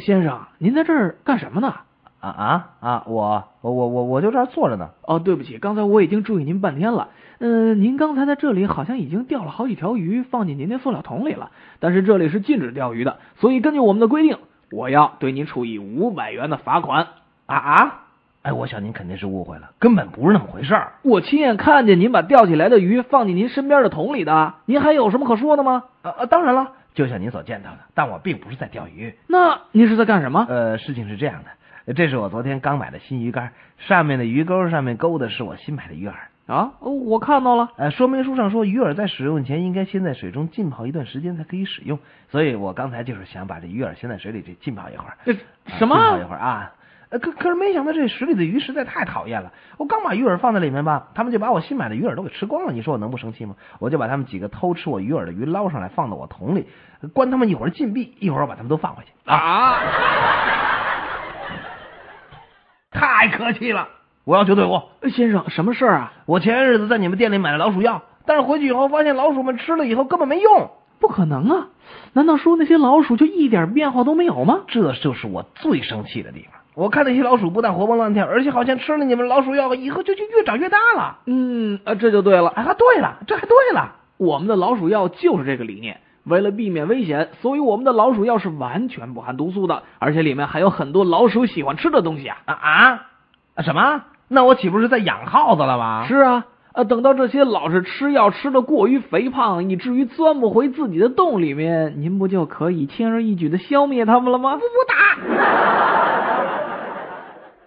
先生，您在这儿干什么呢？啊啊啊！我我我我我就这儿坐着呢。哦，对不起，刚才我已经注意您半天了。嗯，您刚才在这里好像已经钓了好几条鱼，放进您那塑料桶里了。但是这里是禁止钓鱼的，所以根据我们的规定，我要对您处以五百元的罚款。啊啊！哎，我想您肯定是误会了，根本不是那么回事儿。我亲眼看见您把钓起来的鱼放进您身边的桶里的，您还有什么可说的吗？啊啊，当然了，就像您所见到的，但我并不是在钓鱼。那您是在干什么？呃，事情是这样的，这是我昨天刚买的新鱼竿，上面的鱼钩上面勾的是我新买的鱼饵。啊，我看到了。呃，说明书上说鱼饵在使用前应该先在水中浸泡一段时间才可以使用，所以我刚才就是想把这鱼饵先在水里这浸泡一会儿。这什么？浸泡一会儿啊？呃，可可是没想到这水里的鱼实在太讨厌了。我刚把鱼饵放在里面吧，他们就把我新买的鱼饵都给吃光了。你说我能不生气吗？我就把他们几个偷吃我鱼饵的鱼捞上来，放到我桶里，关他们一会儿禁闭，一会儿把他们都放回去。啊！太客气了，我要求对付。先生，什么事儿啊？我前些日子在你们店里买了老鼠药，但是回去以后发现老鼠们吃了以后根本没用。不可能啊！难道说那些老鼠就一点变化都没有吗？这就是我最生气的地方。我看那些老鼠不但活蹦乱跳，而且好像吃了你们老鼠药以后就就越长越大了。嗯，啊，这就对了。啊，对了，这还对了。我们的老鼠药就是这个理念。为了避免危险，所以我们的老鼠药是完全不含毒素的，而且里面还有很多老鼠喜欢吃的东西啊！啊啊！什么？那我岂不是在养耗子了吗？是啊，呃，等到这些老是吃药吃的过于肥胖，以至于钻不回自己的洞里面，您不就可以轻而易举的消灭他们了吗？不不打！